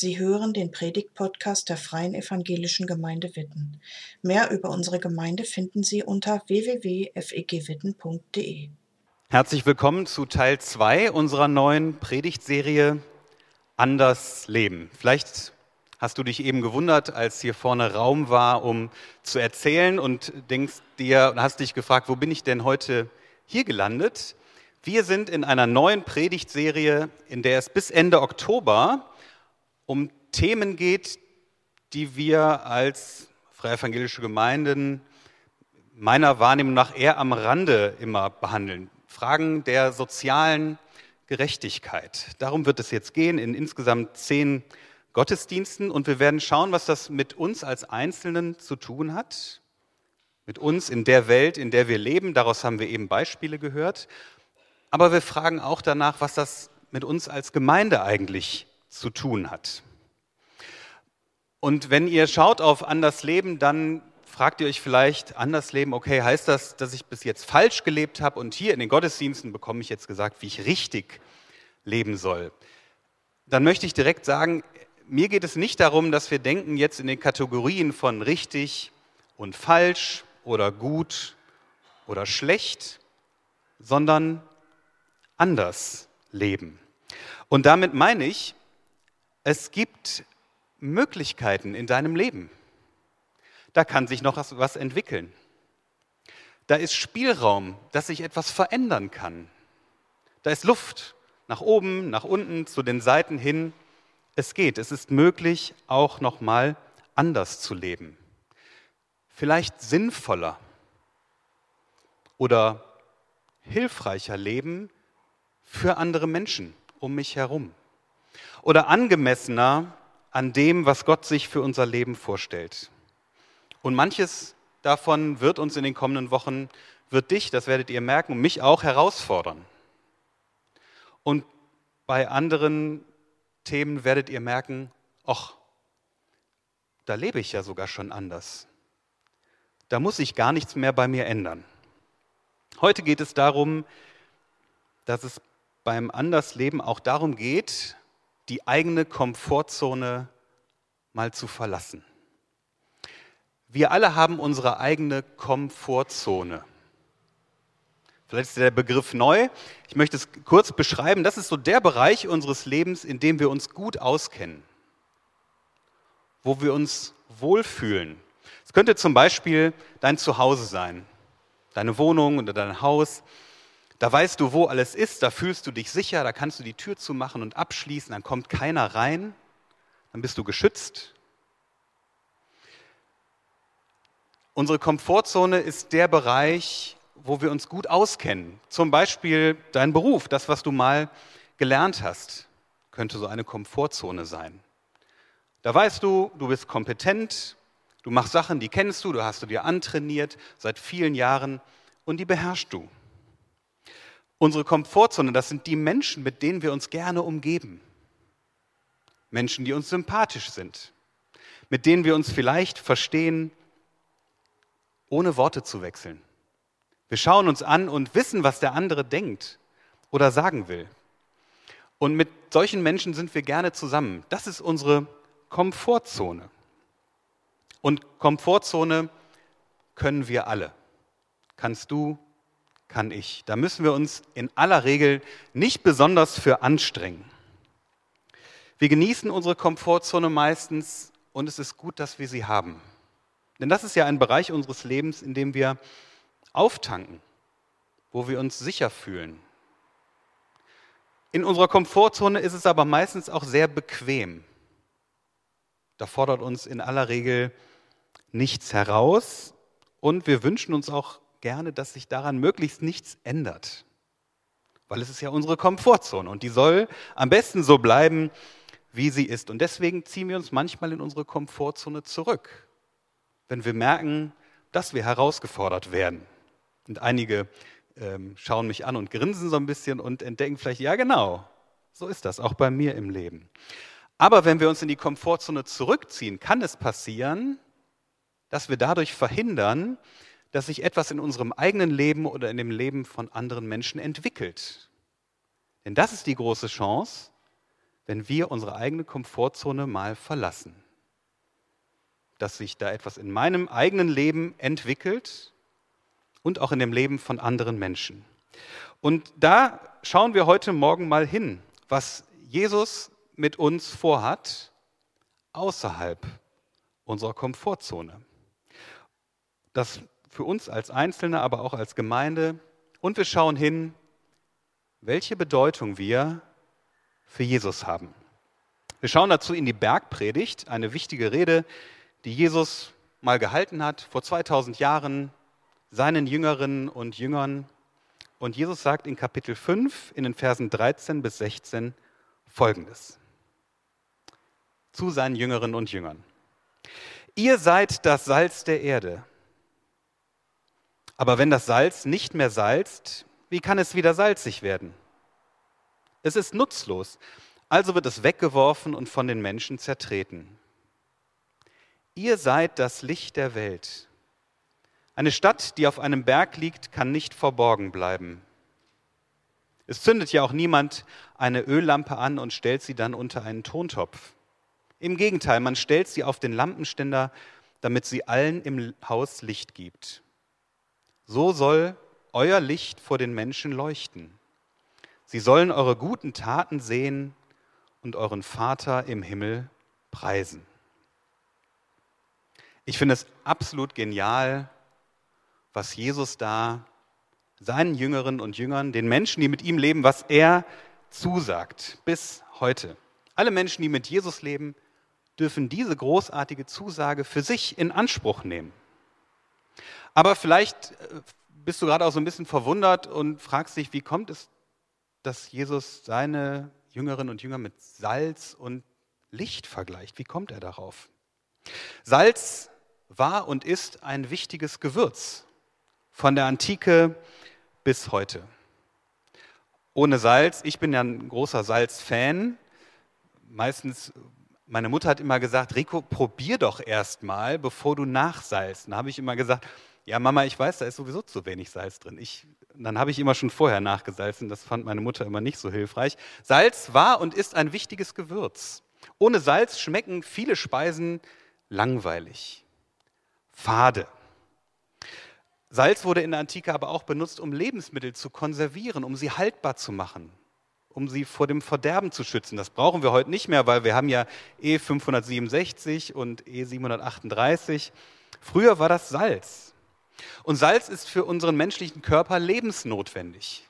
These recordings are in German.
Sie hören den Predigt-Podcast der Freien Evangelischen Gemeinde Witten. Mehr über unsere Gemeinde finden Sie unter www.fegwitten.de. Herzlich willkommen zu Teil 2 unserer neuen Predigtserie Anders Leben. Vielleicht hast du dich eben gewundert, als hier vorne Raum war, um zu erzählen und denkst dir und hast dich gefragt, wo bin ich denn heute hier gelandet? Wir sind in einer neuen Predigtserie, in der es bis Ende Oktober um Themen geht, die wir als Freie Evangelische Gemeinden meiner Wahrnehmung nach eher am Rande immer behandeln. Fragen der sozialen Gerechtigkeit. Darum wird es jetzt gehen in insgesamt zehn Gottesdiensten und wir werden schauen, was das mit uns als Einzelnen zu tun hat, mit uns in der Welt, in der wir leben. Daraus haben wir eben Beispiele gehört. Aber wir fragen auch danach, was das mit uns als Gemeinde eigentlich zu tun hat. Und wenn ihr schaut auf Anders Leben, dann fragt ihr euch vielleicht, anders leben, okay, heißt das, dass ich bis jetzt falsch gelebt habe und hier in den Gottesdiensten bekomme ich jetzt gesagt, wie ich richtig leben soll. Dann möchte ich direkt sagen, mir geht es nicht darum, dass wir denken jetzt in den Kategorien von richtig und falsch oder gut oder schlecht, sondern anders leben. Und damit meine ich, es gibt Möglichkeiten in deinem Leben. Da kann sich noch was entwickeln. Da ist Spielraum, dass sich etwas verändern kann. Da ist Luft nach oben, nach unten, zu den Seiten hin. Es geht. Es ist möglich, auch noch mal anders zu leben. Vielleicht sinnvoller oder hilfreicher leben für andere Menschen um mich herum oder angemessener an dem, was Gott sich für unser Leben vorstellt. Und manches davon wird uns in den kommenden Wochen, wird dich, das werdet ihr merken, mich auch herausfordern. Und bei anderen Themen werdet ihr merken, ach, da lebe ich ja sogar schon anders. Da muss sich gar nichts mehr bei mir ändern. Heute geht es darum, dass es beim Andersleben auch darum geht, die eigene Komfortzone mal zu verlassen. Wir alle haben unsere eigene Komfortzone. Vielleicht ist der Begriff neu. Ich möchte es kurz beschreiben. Das ist so der Bereich unseres Lebens, in dem wir uns gut auskennen, wo wir uns wohlfühlen. Es könnte zum Beispiel dein Zuhause sein, deine Wohnung oder dein Haus. Da weißt du, wo alles ist, da fühlst du dich sicher, da kannst du die Tür zumachen und abschließen, dann kommt keiner rein, dann bist du geschützt. Unsere Komfortzone ist der Bereich, wo wir uns gut auskennen. Zum Beispiel dein Beruf, das, was du mal gelernt hast, könnte so eine Komfortzone sein. Da weißt du, du bist kompetent, du machst Sachen, die kennst du, du hast du dir antrainiert seit vielen Jahren und die beherrschst du. Unsere Komfortzone, das sind die Menschen, mit denen wir uns gerne umgeben. Menschen, die uns sympathisch sind, mit denen wir uns vielleicht verstehen, ohne Worte zu wechseln. Wir schauen uns an und wissen, was der andere denkt oder sagen will. Und mit solchen Menschen sind wir gerne zusammen. Das ist unsere Komfortzone. Und Komfortzone können wir alle. Kannst du, kann ich. Da müssen wir uns in aller Regel nicht besonders für anstrengen. Wir genießen unsere Komfortzone meistens und es ist gut, dass wir sie haben. Denn das ist ja ein Bereich unseres Lebens, in dem wir auftanken, wo wir uns sicher fühlen. In unserer Komfortzone ist es aber meistens auch sehr bequem. Da fordert uns in aller Regel nichts heraus und wir wünschen uns auch gerne, dass sich daran möglichst nichts ändert. Weil es ist ja unsere Komfortzone und die soll am besten so bleiben, wie sie ist. Und deswegen ziehen wir uns manchmal in unsere Komfortzone zurück, wenn wir merken, dass wir herausgefordert werden. Und einige ähm, schauen mich an und grinsen so ein bisschen und entdecken vielleicht, ja genau, so ist das auch bei mir im Leben. Aber wenn wir uns in die Komfortzone zurückziehen, kann es passieren, dass wir dadurch verhindern, dass sich etwas in unserem eigenen Leben oder in dem Leben von anderen Menschen entwickelt. Denn das ist die große Chance, wenn wir unsere eigene Komfortzone mal verlassen. Dass sich da etwas in meinem eigenen Leben entwickelt und auch in dem Leben von anderen Menschen. Und da schauen wir heute Morgen mal hin, was Jesus mit uns vorhat, außerhalb unserer Komfortzone. Das für uns als Einzelne, aber auch als Gemeinde. Und wir schauen hin, welche Bedeutung wir für Jesus haben. Wir schauen dazu in die Bergpredigt, eine wichtige Rede, die Jesus mal gehalten hat vor 2000 Jahren seinen Jüngerinnen und Jüngern. Und Jesus sagt in Kapitel 5 in den Versen 13 bis 16 Folgendes zu seinen Jüngerinnen und Jüngern. Ihr seid das Salz der Erde. Aber wenn das Salz nicht mehr salzt, wie kann es wieder salzig werden? Es ist nutzlos, also wird es weggeworfen und von den Menschen zertreten. Ihr seid das Licht der Welt. Eine Stadt, die auf einem Berg liegt, kann nicht verborgen bleiben. Es zündet ja auch niemand eine Öllampe an und stellt sie dann unter einen Tontopf. Im Gegenteil, man stellt sie auf den Lampenständer, damit sie allen im Haus Licht gibt. So soll euer Licht vor den Menschen leuchten. Sie sollen eure guten Taten sehen und euren Vater im Himmel preisen. Ich finde es absolut genial, was Jesus da seinen Jüngerinnen und Jüngern, den Menschen, die mit ihm leben, was er zusagt bis heute. Alle Menschen, die mit Jesus leben, dürfen diese großartige Zusage für sich in Anspruch nehmen. Aber vielleicht äh, bist du gerade auch so ein bisschen verwundert und fragst dich, wie kommt es, dass Jesus seine Jüngerinnen und Jünger mit Salz und Licht vergleicht? Wie kommt er darauf? Salz war und ist ein wichtiges Gewürz von der Antike bis heute. Ohne Salz, ich bin ja ein großer Salz-Fan. Meistens, meine Mutter hat immer gesagt, Rico, probier doch erst mal, bevor du nachsalzt. Dann habe ich immer gesagt, ja Mama, ich weiß, da ist sowieso zu wenig Salz drin. Ich, dann habe ich immer schon vorher nachgesalzen. Das fand meine Mutter immer nicht so hilfreich. Salz war und ist ein wichtiges Gewürz. Ohne Salz schmecken viele Speisen langweilig, fade. Salz wurde in der Antike aber auch benutzt, um Lebensmittel zu konservieren, um sie haltbar zu machen, um sie vor dem Verderben zu schützen. Das brauchen wir heute nicht mehr, weil wir haben ja E567 und E738. Früher war das Salz. Und Salz ist für unseren menschlichen Körper lebensnotwendig.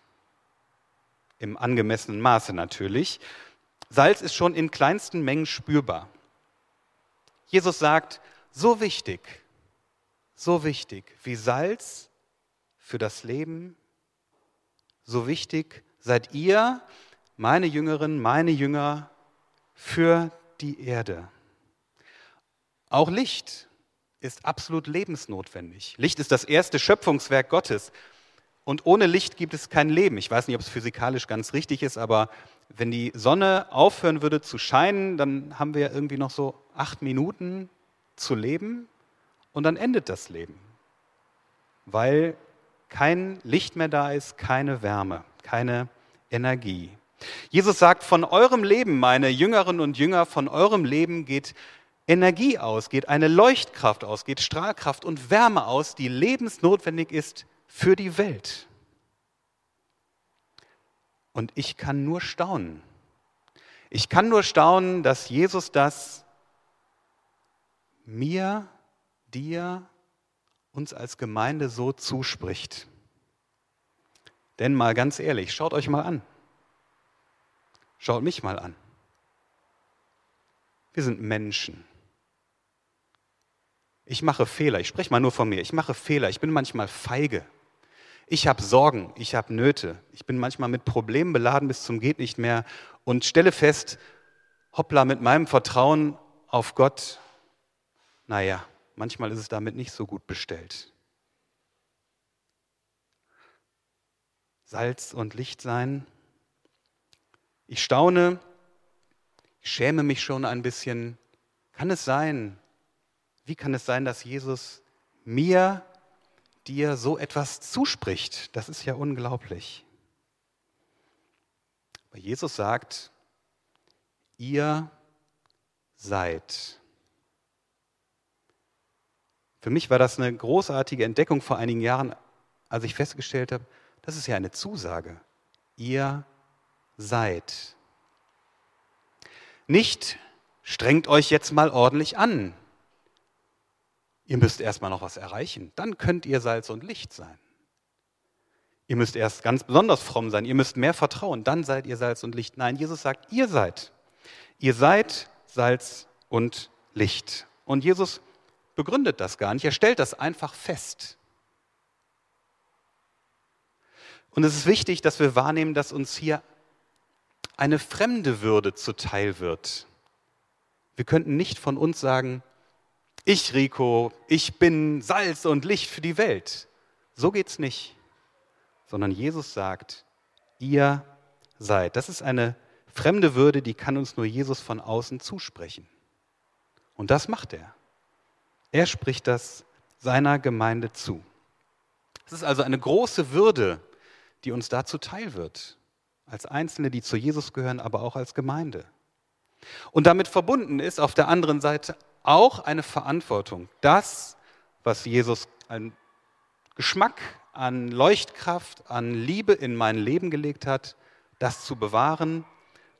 Im angemessenen Maße natürlich. Salz ist schon in kleinsten Mengen spürbar. Jesus sagt, so wichtig, so wichtig wie Salz für das Leben, so wichtig seid ihr, meine Jüngerinnen, meine Jünger, für die Erde. Auch Licht ist absolut lebensnotwendig. Licht ist das erste Schöpfungswerk Gottes. Und ohne Licht gibt es kein Leben. Ich weiß nicht, ob es physikalisch ganz richtig ist, aber wenn die Sonne aufhören würde zu scheinen, dann haben wir irgendwie noch so acht Minuten zu leben und dann endet das Leben, weil kein Licht mehr da ist, keine Wärme, keine Energie. Jesus sagt, von eurem Leben, meine Jüngerinnen und Jünger, von eurem Leben geht Energie aus, geht eine Leuchtkraft aus, geht Strahlkraft und Wärme aus, die lebensnotwendig ist für die Welt. Und ich kann nur staunen. Ich kann nur staunen, dass Jesus das mir, dir, uns als Gemeinde so zuspricht. Denn mal ganz ehrlich, schaut euch mal an. Schaut mich mal an. Wir sind Menschen. Ich mache Fehler. Ich spreche mal nur von mir. Ich mache Fehler. Ich bin manchmal feige. Ich habe Sorgen. Ich habe Nöte. Ich bin manchmal mit Problemen beladen bis zum geht nicht mehr und stelle fest, hoppla, mit meinem Vertrauen auf Gott, naja, manchmal ist es damit nicht so gut bestellt. Salz und Licht sein. Ich staune, ich schäme mich schon ein bisschen. Kann es sein, wie kann es sein, dass Jesus mir, dir so etwas zuspricht? Das ist ja unglaublich. Aber Jesus sagt, ihr seid. Für mich war das eine großartige Entdeckung vor einigen Jahren, als ich festgestellt habe, das ist ja eine Zusage. Ihr seid. Nicht strengt euch jetzt mal ordentlich an. Ihr müsst erstmal noch was erreichen. Dann könnt ihr Salz und Licht sein. Ihr müsst erst ganz besonders fromm sein. Ihr müsst mehr vertrauen. Dann seid ihr Salz und Licht. Nein, Jesus sagt, ihr seid. Ihr seid Salz und Licht. Und Jesus begründet das gar nicht. Er stellt das einfach fest. Und es ist wichtig, dass wir wahrnehmen, dass uns hier eine fremde Würde zuteil wird. Wir könnten nicht von uns sagen, ich, Rico, ich bin Salz und Licht für die Welt. So geht's nicht. Sondern Jesus sagt, ihr seid. Das ist eine fremde Würde, die kann uns nur Jesus von außen zusprechen. Und das macht er. Er spricht das seiner Gemeinde zu. Es ist also eine große Würde, die uns dazu teil wird, als Einzelne, die zu Jesus gehören, aber auch als Gemeinde. Und damit verbunden ist auf der anderen Seite auch eine Verantwortung, das, was Jesus an Geschmack, an Leuchtkraft, an Liebe in mein Leben gelegt hat, das zu bewahren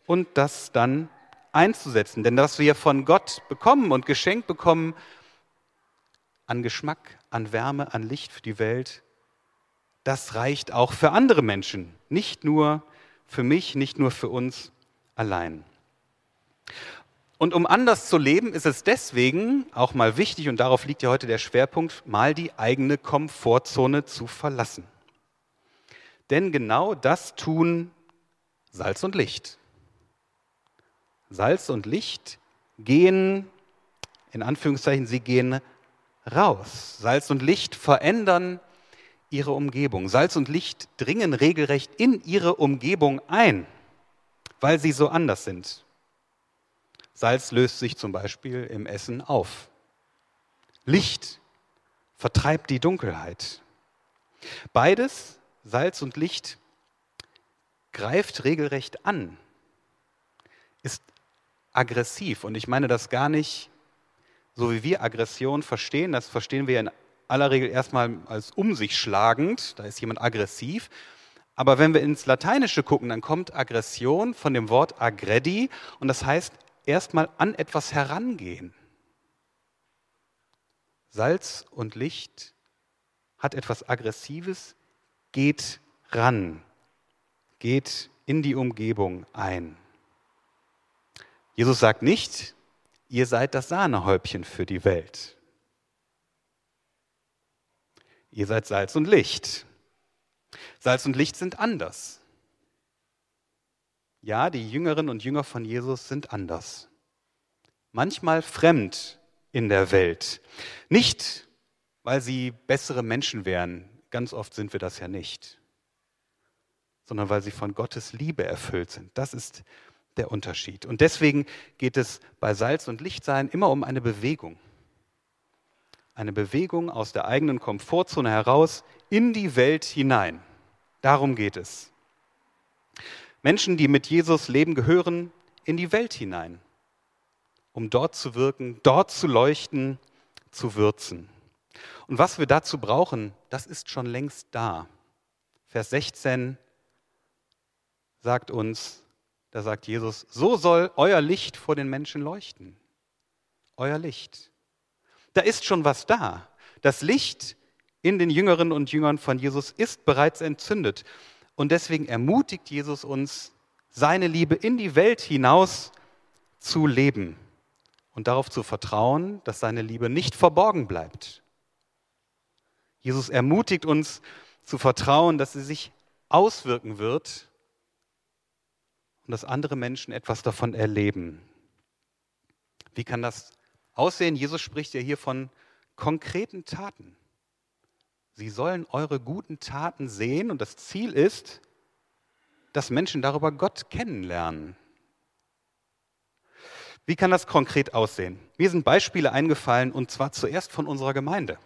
und das dann einzusetzen. Denn was wir von Gott bekommen und geschenkt bekommen, an Geschmack, an Wärme, an Licht für die Welt, das reicht auch für andere Menschen, nicht nur für mich, nicht nur für uns allein. Und um anders zu leben, ist es deswegen auch mal wichtig, und darauf liegt ja heute der Schwerpunkt, mal die eigene Komfortzone zu verlassen. Denn genau das tun Salz und Licht. Salz und Licht gehen, in Anführungszeichen, sie gehen raus. Salz und Licht verändern ihre Umgebung. Salz und Licht dringen regelrecht in ihre Umgebung ein, weil sie so anders sind. Salz löst sich zum Beispiel im Essen auf. Licht vertreibt die Dunkelheit. Beides, Salz und Licht, greift regelrecht an, ist aggressiv. Und ich meine das gar nicht so wie wir Aggression verstehen, das verstehen wir in aller Regel erstmal als um sich schlagend, da ist jemand aggressiv. Aber wenn wir ins Lateinische gucken, dann kommt Aggression von dem Wort aggredi und das heißt erstmal an etwas herangehen. Salz und Licht hat etwas Aggressives, geht ran, geht in die Umgebung ein. Jesus sagt nicht, ihr seid das Sahnehäubchen für die Welt. Ihr seid Salz und Licht. Salz und Licht sind anders. Ja, die Jüngerinnen und Jünger von Jesus sind anders. Manchmal fremd in der Welt. Nicht, weil sie bessere Menschen wären, ganz oft sind wir das ja nicht, sondern weil sie von Gottes Liebe erfüllt sind. Das ist der Unterschied. Und deswegen geht es bei Salz und Lichtsein immer um eine Bewegung. Eine Bewegung aus der eigenen Komfortzone heraus in die Welt hinein. Darum geht es. Menschen, die mit Jesus leben, gehören in die Welt hinein, um dort zu wirken, dort zu leuchten, zu würzen. Und was wir dazu brauchen, das ist schon längst da. Vers 16 sagt uns, da sagt Jesus, so soll euer Licht vor den Menschen leuchten. Euer Licht. Da ist schon was da. Das Licht in den Jüngerinnen und Jüngern von Jesus ist bereits entzündet. Und deswegen ermutigt Jesus uns, seine Liebe in die Welt hinaus zu leben und darauf zu vertrauen, dass seine Liebe nicht verborgen bleibt. Jesus ermutigt uns zu vertrauen, dass sie sich auswirken wird und dass andere Menschen etwas davon erleben. Wie kann das aussehen? Jesus spricht ja hier von konkreten Taten. Sie sollen eure guten Taten sehen und das Ziel ist, dass Menschen darüber Gott kennenlernen. Wie kann das konkret aussehen? Mir sind Beispiele eingefallen und zwar zuerst von unserer Gemeinde.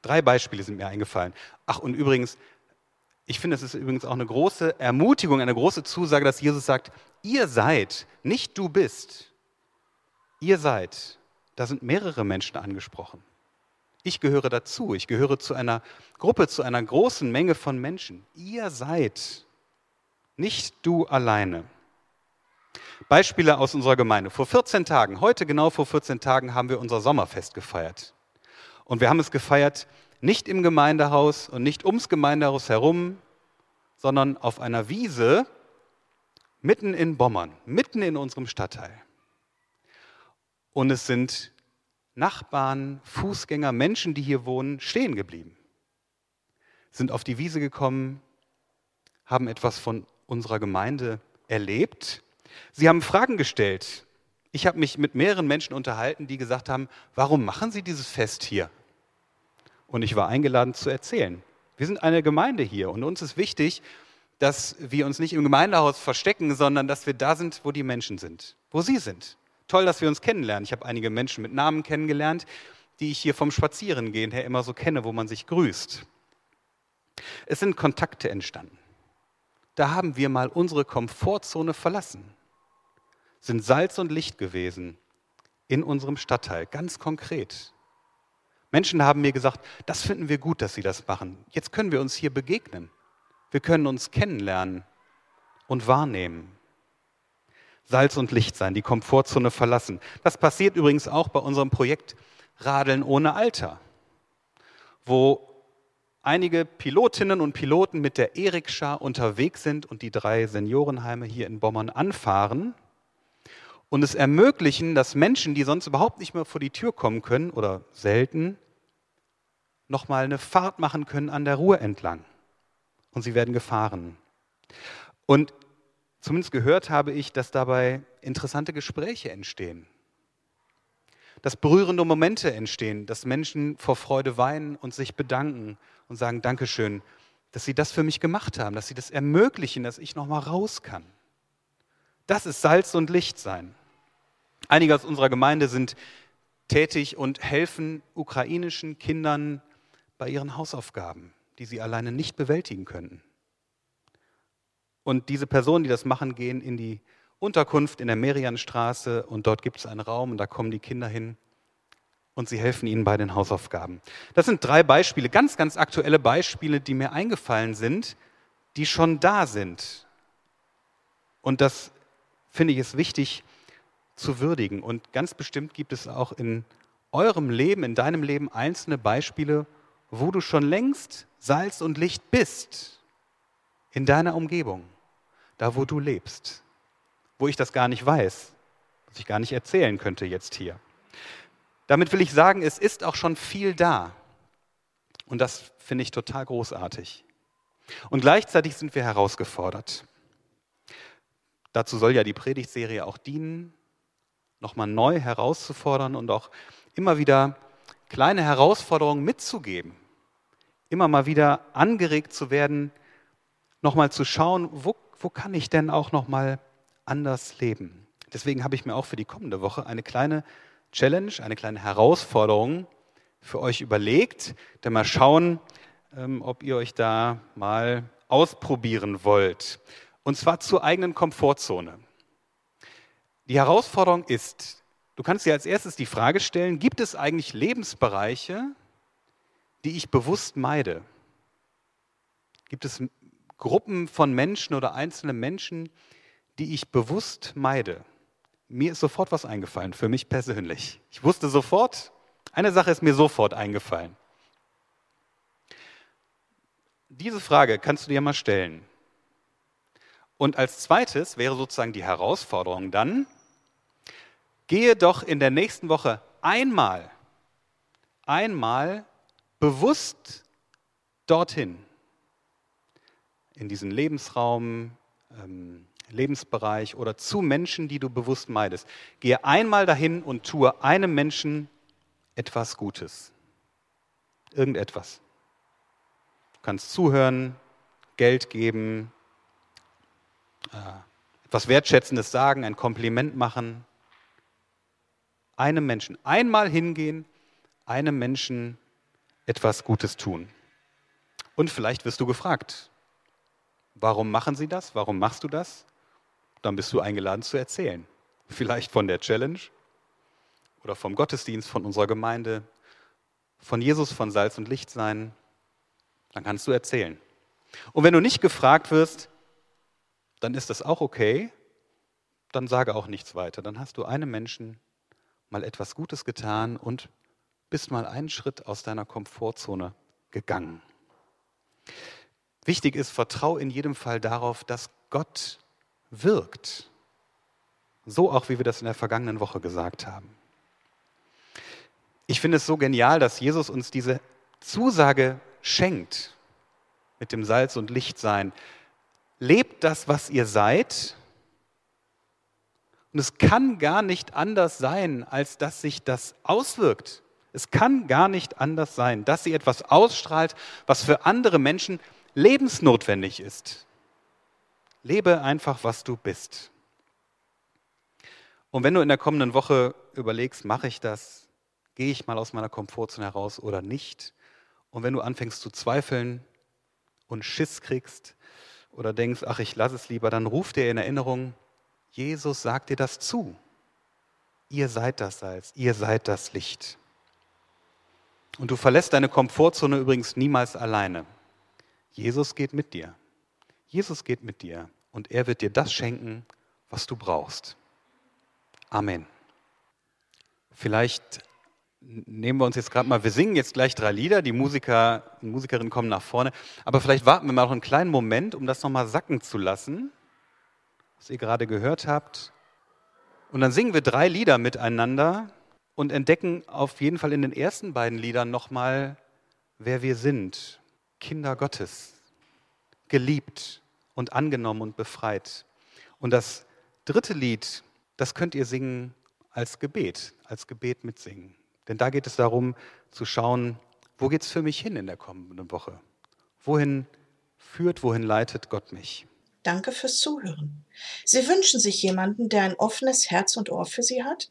Drei Beispiele sind mir eingefallen. Ach, und übrigens, Ich finde, es ist übrigens auch eine große Ermutigung, eine große Zusage, dass Jesus sagt, ihr seid, nicht du bist. Ihr seid. Da sind mehrere Menschen angesprochen. Ich gehöre dazu. Ich gehöre zu einer Gruppe, zu einer großen Menge von Menschen. Ihr seid, nicht du alleine. Beispiele aus unserer Gemeinde. Vor 14 Tagen, heute genau vor 14 Tagen, haben wir unser Sommerfest gefeiert. Und wir haben es gefeiert nicht im Gemeindehaus und nicht ums Gemeindehaus herum, sondern auf einer Wiese mitten in Bommern, mitten in unserem Stadtteil. Und es sind Nachbarn, Fußgänger, Menschen, die hier wohnen, stehen geblieben, sind auf die Wiese gekommen, haben etwas von unserer Gemeinde erlebt. Sie haben Fragen gestellt. Ich habe mich mit mehreren Menschen unterhalten, die gesagt haben, warum machen Sie dieses Fest hier? Und ich war eingeladen zu erzählen. Wir sind eine Gemeinde hier und uns ist wichtig, dass wir uns nicht im Gemeindehaus verstecken, sondern dass wir da sind, wo die Menschen sind, wo sie sind. Toll, dass wir uns kennenlernen. Ich habe einige Menschen mit Namen kennengelernt, die ich hier vom Spazierengehen her immer so kenne, wo man sich grüßt. Es sind Kontakte entstanden. Da haben wir mal unsere Komfortzone verlassen, sind Salz und Licht gewesen in unserem Stadtteil, ganz konkret. Menschen haben mir gesagt, das finden wir gut, dass Sie das machen. Jetzt können wir uns hier begegnen. Wir können uns kennenlernen und wahrnehmen. Salz und Licht sein, die Komfortzone verlassen. Das passiert übrigens auch bei unserem Projekt Radeln ohne Alter, wo einige Pilotinnen und Piloten mit der Erikscha unterwegs sind und die drei Seniorenheime hier in Bommern anfahren und es ermöglichen, dass Menschen, die sonst überhaupt nicht mehr vor die Tür kommen können oder selten, nochmal eine Fahrt machen können an der Ruhr entlang. Und sie werden gefahren. Und zumindest gehört habe ich, dass dabei interessante Gespräche entstehen. Dass berührende Momente entstehen, dass Menschen vor Freude weinen und sich bedanken und sagen Dankeschön, dass sie das für mich gemacht haben, dass sie das ermöglichen, dass ich nochmal raus kann. Das ist Salz und Licht sein. Einige aus unserer Gemeinde sind tätig und helfen ukrainischen Kindern bei ihren Hausaufgaben, die sie alleine nicht bewältigen könnten. Und diese Personen, die das machen, gehen in die Unterkunft in der Merianstraße und dort gibt es einen Raum und da kommen die Kinder hin und sie helfen ihnen bei den Hausaufgaben. Das sind drei Beispiele, ganz, ganz aktuelle Beispiele, die mir eingefallen sind, die schon da sind. Und das finde ich es wichtig, zu würdigen. Und ganz bestimmt gibt es auch in eurem Leben, in deinem Leben einzelne Beispiele, wo du schon längst Salz und Licht bist, in deiner Umgebung, da wo du lebst, wo ich das gar nicht weiß, was ich gar nicht erzählen könnte jetzt hier. Damit will ich sagen, es ist auch schon viel da. Und das finde ich total großartig. Und gleichzeitig sind wir herausgefordert. Dazu soll ja die Predigtserie auch dienen, nochmal neu herauszufordern und auch immer wieder kleine Herausforderungen mitzugeben. Immer mal wieder angeregt zu werden, nochmal zu schauen, wo, wo kann ich denn auch nochmal anders leben. Deswegen habe ich mir auch für die kommende Woche eine kleine Challenge, eine kleine Herausforderung für euch überlegt. Dann mal schauen, ähm, ob ihr euch da mal ausprobieren wollt. Und zwar zur eigenen Komfortzone. Die Herausforderung ist, du kannst dir als erstes die Frage stellen, gibt es eigentlich Lebensbereiche, die ich bewusst meide? Gibt es Gruppen von Menschen oder einzelne Menschen, die ich bewusst meide? Mir ist sofort was eingefallen, für mich persönlich. Ich wusste sofort, eine Sache ist mir sofort eingefallen. Diese Frage kannst du dir mal stellen. Und als zweites wäre sozusagen die Herausforderung dann, gehe doch in der nächsten Woche einmal, einmal bewusst dorthin, in diesen Lebensraum, ähm, Lebensbereich oder zu Menschen, die du bewusst meidest. Gehe einmal dahin und tue einem Menschen etwas Gutes. Irgendetwas. Du kannst zuhören, Geld geben, äh, etwas Wertschätzendes sagen, ein Kompliment machen. Einem Menschen einmal hingehen, einem Menschen etwas Gutes tun. Und vielleicht wirst du gefragt, Warum machen sie das? Warum machst du das? Dann bist du eingeladen zu erzählen. Vielleicht von der Challenge oder vom Gottesdienst, von unserer Gemeinde, von Jesus, von Salz und Licht sein. Dann kannst du erzählen. Und wenn du nicht gefragt wirst, dann ist das auch okay. Dann sage auch nichts weiter. Dann hast du einem Menschen mal etwas Gutes getan und bist mal einen Schritt aus deiner Komfortzone gegangen. Wichtig ist, vertrau in jedem Fall darauf, dass Gott wirkt. So auch, wie wir das in der vergangenen Woche gesagt haben. Ich finde es so genial, dass Jesus uns diese Zusage schenkt mit dem Salz und Licht sein. Lebt das, was ihr seid. Und es kann gar nicht anders sein, als dass sich das auswirkt. Es kann gar nicht anders sein, dass sie etwas ausstrahlt, was für andere Menschen lebensnotwendig ist. Lebe einfach, was du bist. Und wenn du in der kommenden Woche überlegst, mache ich das, gehe ich mal aus meiner Komfortzone heraus oder nicht, und wenn du anfängst zu zweifeln und Schiss kriegst oder denkst, ach, ich lasse es lieber, dann ruf dir in Erinnerung, Jesus sagt dir das zu. Ihr seid das Salz, ihr seid das Licht. Und du verlässt deine Komfortzone übrigens niemals alleine. Jesus geht mit dir. Jesus geht mit dir und er wird dir das schenken, was du brauchst. Amen. Vielleicht nehmen wir uns jetzt gerade mal, wir singen jetzt gleich drei Lieder, die Musiker und Musikerinnen kommen nach vorne, aber vielleicht warten wir mal noch einen kleinen Moment, um das nochmal sacken zu lassen, was ihr gerade gehört habt. Und dann singen wir drei Lieder miteinander und entdecken auf jeden Fall in den ersten beiden Liedern nochmal, wer wir sind. Kinder Gottes, geliebt und angenommen und befreit. Und das dritte Lied, das könnt ihr singen als Gebet, als Gebet mitsingen. Denn da geht es darum zu schauen, wo geht es für mich hin in der kommenden Woche? Wohin führt, wohin leitet Gott mich? Danke fürs Zuhören. Sie wünschen sich jemanden, der ein offenes Herz und Ohr für Sie hat?